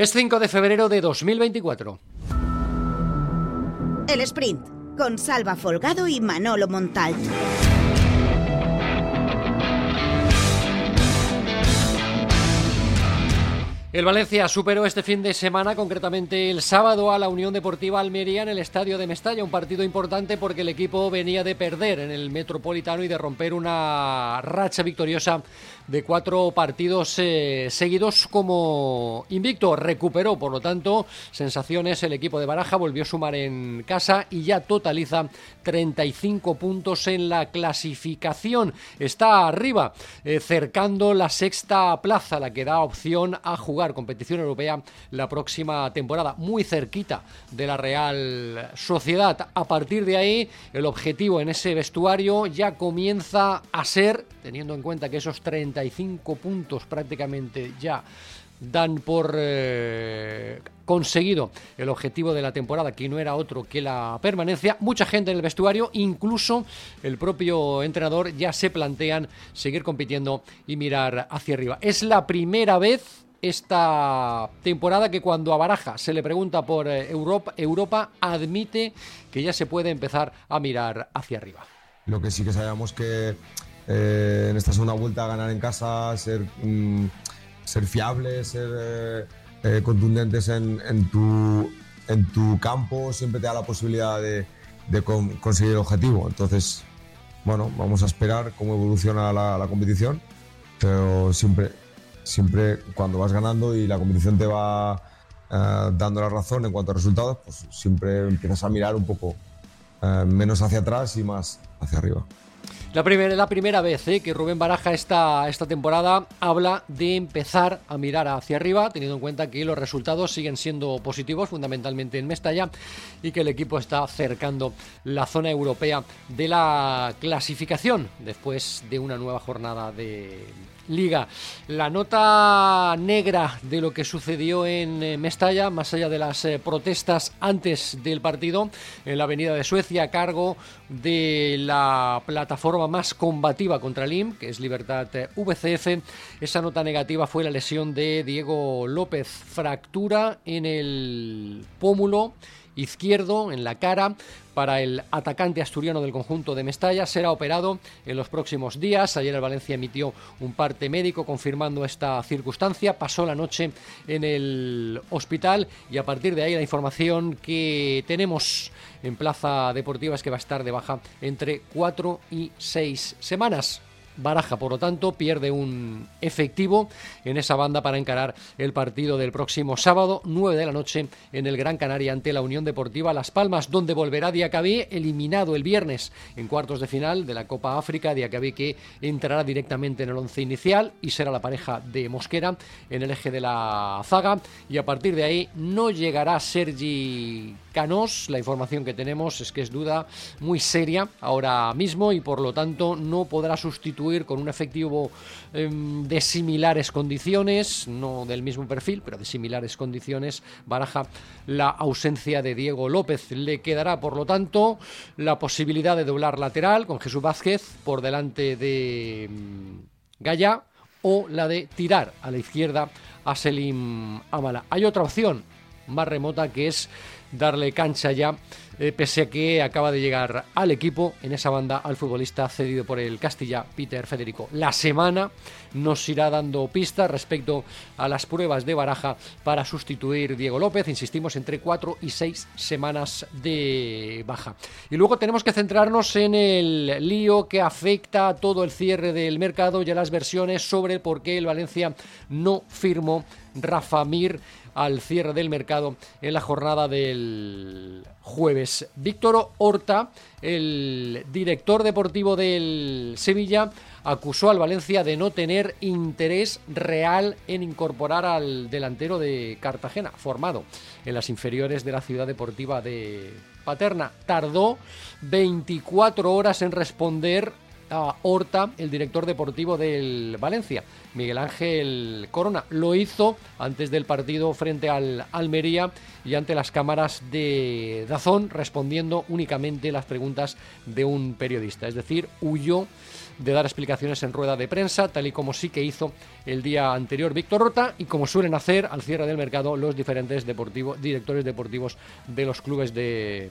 Es 5 de febrero de 2024. El sprint con Salva Folgado y Manolo Montal. El Valencia superó este fin de semana, concretamente el sábado, a la Unión Deportiva Almería en el estadio de Mestalla. Un partido importante porque el equipo venía de perder en el Metropolitano y de romper una racha victoriosa de cuatro partidos eh, seguidos como invicto. Recuperó, por lo tanto, sensaciones el equipo de Baraja, volvió a sumar en casa y ya totaliza 35 puntos en la clasificación. Está arriba, eh, cercando la sexta plaza, la que da opción a jugar competición europea la próxima temporada, muy cerquita de la Real Sociedad. A partir de ahí, el objetivo en ese vestuario ya comienza a ser, teniendo en cuenta que esos 35 puntos prácticamente ya dan por eh, conseguido el objetivo de la temporada, que no era otro que la permanencia. Mucha gente en el vestuario, incluso el propio entrenador, ya se plantean seguir compitiendo y mirar hacia arriba. Es la primera vez esta temporada que cuando a Baraja se le pregunta por eh, Europa, Europa admite que ya se puede empezar a mirar hacia arriba. Lo que sí que sabemos que eh, en esta segunda vuelta ganar en casa, ser, mm, ser fiables, ser eh, contundentes en, tu, en tu campo, siempre te da la posibilidad de, conseguir el objetivo. Entonces, bueno, vamos a esperar cómo evoluciona la, la competición, pero siempre siempre cuando vas ganando y la competición te va eh, dando la razón en cuanto a resultados, pues siempre empiezas a mirar un poco eh, menos hacia atrás y más hacia arriba. La primera, la primera vez eh, que Rubén Baraja esta, esta temporada habla de empezar a mirar hacia arriba, teniendo en cuenta que los resultados siguen siendo positivos, fundamentalmente en Mestalla, y que el equipo está acercando la zona europea de la clasificación después de una nueva jornada de Liga. La nota negra de lo que sucedió en eh, Mestalla, más allá de las eh, protestas antes del partido, en la Avenida de Suecia, a cargo de la plataforma más combativa contra el que es Libertad eh, VCF, esa nota negativa fue la lesión de Diego López, fractura en el pómulo izquierdo en la cara para el atacante asturiano del conjunto de Mestalla. Será operado en los próximos días. Ayer el Valencia emitió un parte médico confirmando esta circunstancia. Pasó la noche en el hospital y a partir de ahí la información que tenemos en Plaza Deportiva es que va a estar de baja entre cuatro y seis semanas. Baraja, por lo tanto, pierde un efectivo en esa banda para encarar el partido del próximo sábado, 9 de la noche, en el Gran Canaria ante la Unión Deportiva Las Palmas, donde volverá Diacabí, eliminado el viernes en cuartos de final de la Copa África. Diacabí que entrará directamente en el once inicial y será la pareja de Mosquera en el eje de la zaga. Y a partir de ahí no llegará Sergi Canós. La información que tenemos es que es duda muy seria ahora mismo y por lo tanto no podrá sustituir con un efectivo em, de similares condiciones, no del mismo perfil, pero de similares condiciones, baraja la ausencia de Diego López. Le quedará por lo tanto la posibilidad de doblar lateral con Jesús Vázquez por delante de em, Gaya o la de tirar a la izquierda a Selim Amala. Hay otra opción más remota que es darle cancha ya, eh, pese a que acaba de llegar al equipo en esa banda al futbolista cedido por el Castilla, Peter Federico. La semana nos irá dando pistas respecto a las pruebas de baraja para sustituir Diego López, insistimos, entre cuatro y seis semanas de baja. Y luego tenemos que centrarnos en el lío que afecta a todo el cierre del mercado y a las versiones sobre por qué el Valencia no firmó Rafa Mir al cierre del mercado en la jornada del jueves. Víctor Horta, el director deportivo del Sevilla, acusó al Valencia de no tener interés real en incorporar al delantero de Cartagena, formado en las inferiores de la ciudad deportiva de Paterna. Tardó 24 horas en responder a Horta, el director deportivo del Valencia, Miguel Ángel Corona. Lo hizo antes del partido frente al Almería y ante las cámaras de Dazón, respondiendo únicamente las preguntas de un periodista. Es decir, huyó de dar explicaciones en rueda de prensa, tal y como sí que hizo el día anterior Víctor Rota y como suelen hacer al cierre del mercado los diferentes directores deportivos de los clubes de,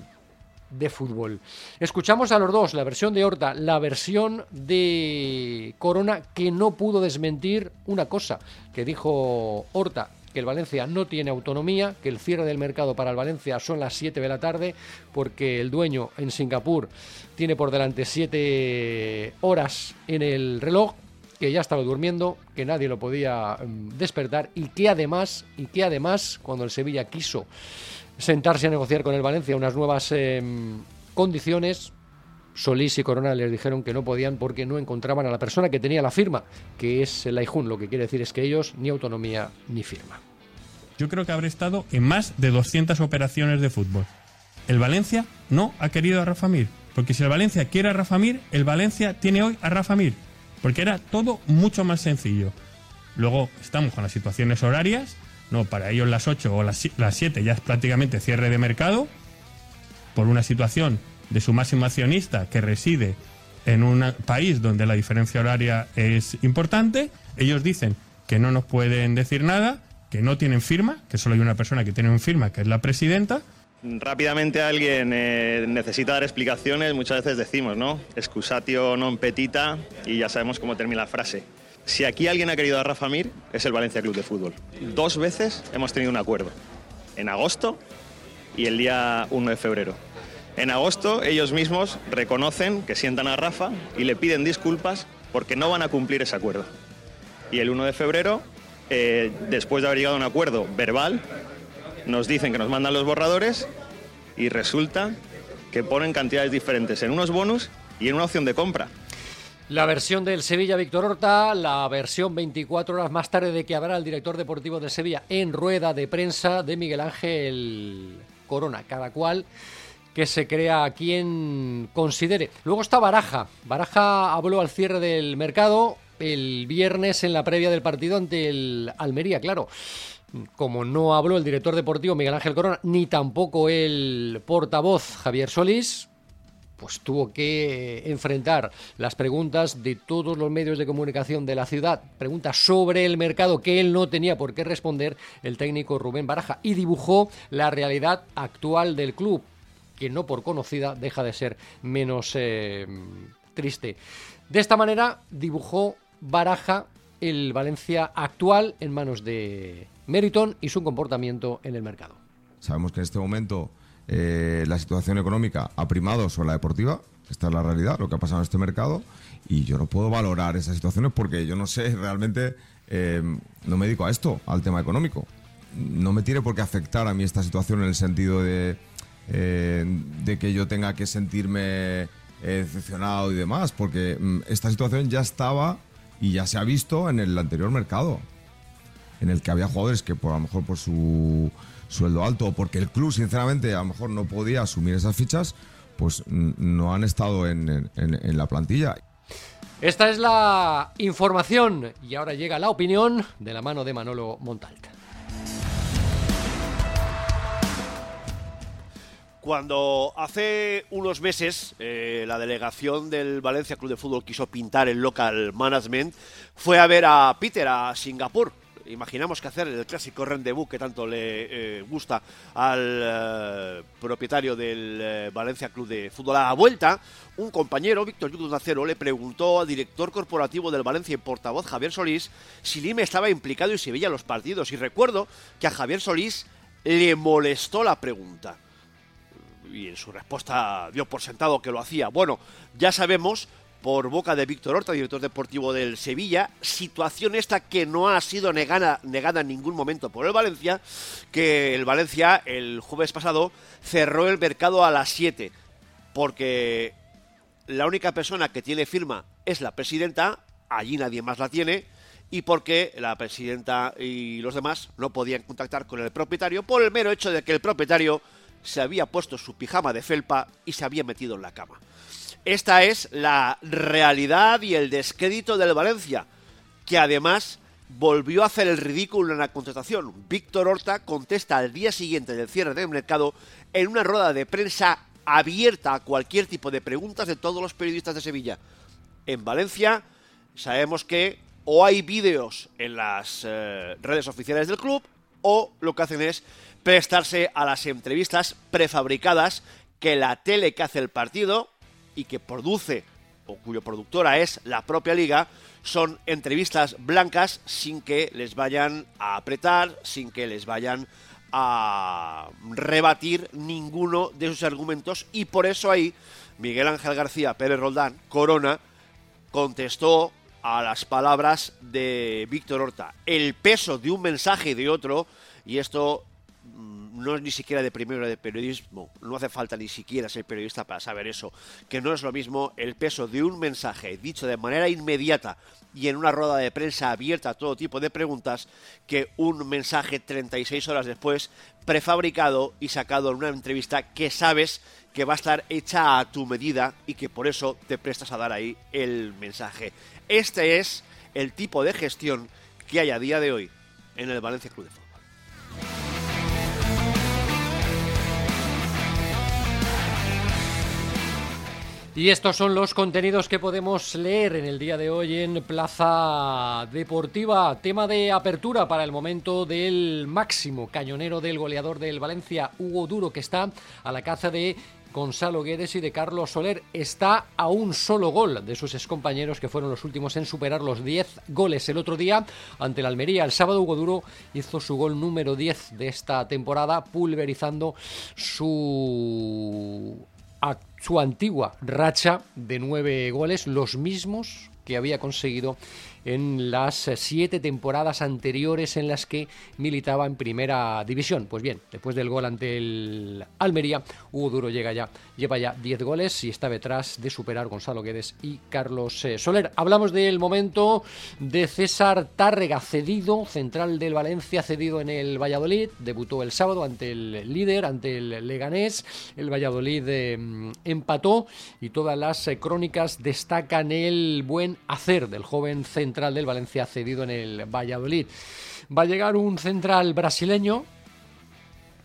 de fútbol. Escuchamos a los dos, la versión de Horta, la versión de Corona, que no pudo desmentir una cosa que dijo Horta, que el Valencia no tiene autonomía, que el cierre del mercado para el Valencia son las 7 de la tarde, porque el dueño en Singapur tiene por delante 7 horas en el reloj, que ya estaba durmiendo, que nadie lo podía mm, despertar y que además, y que además, cuando el Sevilla quiso sentarse a negociar con el Valencia unas nuevas em, condiciones. Solís y Corona les dijeron que no podían porque no encontraban a la persona que tenía la firma, que es el Aijun. Lo que quiere decir es que ellos ni autonomía ni firma. Yo creo que habré estado en más de 200 operaciones de fútbol. El Valencia no ha querido a Rafa Mir. Porque si el Valencia quiere a Rafa Mir, el Valencia tiene hoy a Rafa Mir. Porque era todo mucho más sencillo. Luego estamos con las situaciones horarias no, para ellos las 8 o las, las 7 ya es prácticamente cierre de mercado por una situación de su máximo accionista que reside en un país donde la diferencia horaria es importante. Ellos dicen que no nos pueden decir nada, que no tienen firma, que solo hay una persona que tiene una firma, que es la presidenta. Rápidamente alguien eh, necesita dar explicaciones, muchas veces decimos, ¿no? Excusatio non petita y ya sabemos cómo termina la frase. Si aquí alguien ha querido a Rafa Mir, es el Valencia Club de Fútbol. Dos veces hemos tenido un acuerdo. En agosto y el día 1 de febrero. En agosto ellos mismos reconocen que sientan a Rafa y le piden disculpas porque no van a cumplir ese acuerdo. Y el 1 de febrero, eh, después de haber llegado a un acuerdo verbal, nos dicen que nos mandan los borradores y resulta que ponen cantidades diferentes en unos bonus y en una opción de compra. La versión del Sevilla Víctor Horta, la versión 24 horas más tarde de que habrá el director deportivo del Sevilla en rueda de prensa de Miguel Ángel Corona, cada cual que se crea a quien considere. Luego está Baraja. Baraja habló al cierre del mercado el viernes en la previa del partido ante el Almería, claro. Como no habló el director deportivo Miguel Ángel Corona, ni tampoco el portavoz Javier Solís, pues tuvo que enfrentar las preguntas de todos los medios de comunicación de la ciudad, preguntas sobre el mercado que él no tenía por qué responder el técnico Rubén Baraja y dibujó la realidad actual del club, que no por conocida deja de ser menos eh, triste. De esta manera dibujó Baraja el Valencia actual en manos de Meriton y su comportamiento en el mercado. Sabemos que en este momento eh, la situación económica ha primado sobre la deportiva. Esta es la realidad, lo que ha pasado en este mercado. Y yo no puedo valorar esas situaciones porque yo no sé realmente, eh, no me dedico a esto, al tema económico. No me tiene por qué afectar a mí esta situación en el sentido de, eh, de que yo tenga que sentirme decepcionado y demás, porque mm, esta situación ya estaba y ya se ha visto en el anterior mercado, en el que había jugadores que por a lo mejor por su sueldo alto porque el club, sinceramente, a lo mejor no podía asumir esas fichas, pues no han estado en, la plantilla. Esta es la información y ahora llega la opinión de la mano de Manolo Montalt. Cuando hace unos meses eh, la delegación del Valencia Club de Fútbol quiso pintar el local management, fue a ver a Peter a Singapur imaginamos que hacer el clásico rendezvous que tanto le eh, gusta al eh, propietario del eh, Valencia Club de Fútbol. A la vuelta, un compañero, Víctor Yudo Nacero, le preguntó al director corporativo del Valencia y portavoz Javier Solís si Lime estaba implicado y si veía los partidos. Y recuerdo que a Javier Solís le molestó la pregunta. Y en su respuesta dio por sentado que lo hacía. Bueno, ya sabemos por boca de Víctor Horta, director deportivo del Sevilla. Situación esta que no ha sido negada, en ningún momento por el Valencia, que el Valencia el jueves pasado cerró el mercado a las 7, porque la única persona que tiene firma es la presidenta, allí nadie más la tiene, y porque la presidenta y los demás no podían contactar con el propietario por el mero hecho de que el propietario se había puesto su pijama de felpa y se había metido en la cama. Esta es la realidad y el descrédito del Valencia, que además volvió a hacer el ridículo en la contratación. Víctor Horta contesta al día siguiente del cierre del mercado en una rueda de prensa abierta a cualquier tipo de preguntas de todos los periodistas de Sevilla. en Valencia. Sabemos que o hay vídeos en las eh, redes oficiales del club o lo que hacen es prestarse a las entrevistas prefabricadas que la tele que hace el partido y que produce o cuyo productora es la propia liga, son entrevistas blancas sin que les vayan a apretar, sin que les vayan a rebatir ninguno de sus argumentos y por eso ahí Miguel Ángel García Pérez Roldán, Corona, contestó a las palabras de Víctor Horta. El peso de un mensaje y de otro, y esto mm, no es ni siquiera de primero de periodismo, no hace falta ni siquiera ser periodista para saber eso, que no es lo mismo el peso de un mensaje dicho de manera inmediata y en una rueda de prensa abierta a todo tipo de preguntas que un mensaje 36 horas después prefabricado y sacado en una entrevista que sabes que va a estar hecha a tu medida y que por eso te prestas a dar ahí el mensaje. Este es el tipo de gestión que hay a día de hoy en el Valencia Club de Fútbol. Y estos son los contenidos que podemos leer en el día de hoy en Plaza Deportiva. Tema de apertura para el momento del máximo cañonero del goleador del Valencia, Hugo Duro, que está a la caza de Gonzalo Guedes y de Carlos Soler. Está a un solo gol de sus excompañeros que fueron los últimos en superar los 10 goles el otro día ante el Almería. El sábado Hugo Duro hizo su gol número 10 de esta temporada, pulverizando su su antigua racha de nueve goles, los mismos que había conseguido en las siete temporadas anteriores en las que militaba en primera división. Pues bien, después del gol ante el Almería, Hugo Duro llega ya, lleva ya 10 goles y está detrás de superar Gonzalo Guedes y Carlos eh, Soler. Hablamos del momento de César Tárrega, cedido, central del Valencia, cedido en el Valladolid, debutó el sábado ante el líder, ante el Leganés, el Valladolid em, empató y todas las eh, crónicas destacan el buen hacer del joven central central del Valencia cedido en el Valladolid. Va a llegar un central brasileño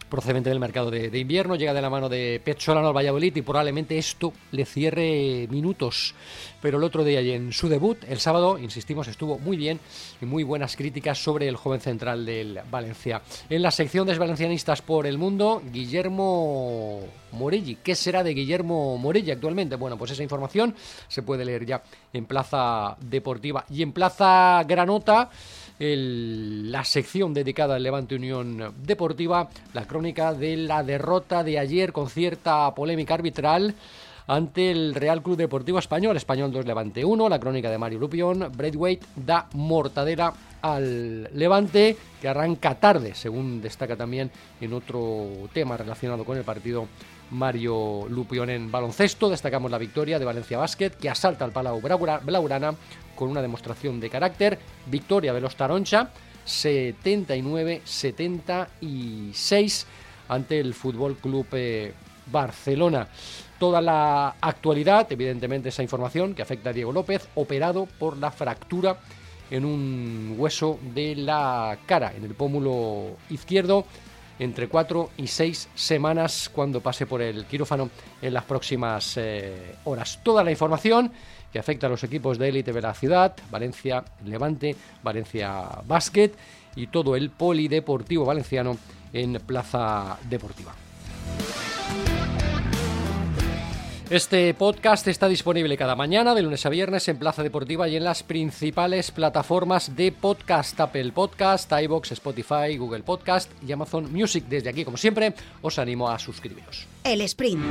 procedente del mercado de, invierno, llega de la mano de Pecholano al Valladolid y probablemente esto le cierre minutos. Pero el otro día y en su debut, el sábado, insistimos, estuvo muy bien y muy buenas críticas sobre el joven central del Valencia. En la sección Valencianistas por el Mundo, Guillermo Morelli. ¿Qué será de Guillermo Morelli actualmente? Bueno, pues esa información se puede leer ya en Plaza Deportiva y en Plaza Granota la sección dedicada al Levante Unión Deportiva, la crónica de la derrota de ayer con cierta polémica arbitral ante el Real Club Deportivo Español, Español 2 Levante 1, la crónica de Mario Lupión, Braithwaite da mortadera al Levante, que arranca tarde, según destaca también en otro tema relacionado con el partido Mario Lupión en baloncesto. Destacamos la victoria de Valencia Basket, que asalta al Palau Blaurana con una demostración de carácter. Victoria de los Taroncha, 79-76 ante el Fútbol Club eh, Barcelona. Toda la actualidad, evidentemente esa información que afecta a Diego López, operado por la fractura en un hueso de la cara, en el pómulo izquierdo entre cuatro y seis semanas cuando pase por el quirófano en las próximas eh, horas. Toda la información que afecta a los equipos de élite de la ciudad, Valencia Levante, Valencia Basket y todo el polideportivo valenciano en Plaza Deportiva. Este podcast está disponible cada mañana, de lunes a viernes, en Plaza Deportiva y en las principales plataformas de podcast: Apple Podcast, iBox, Spotify, Google Podcast y Amazon Music. Desde aquí, como siempre, os animo a suscribiros. El Sprint.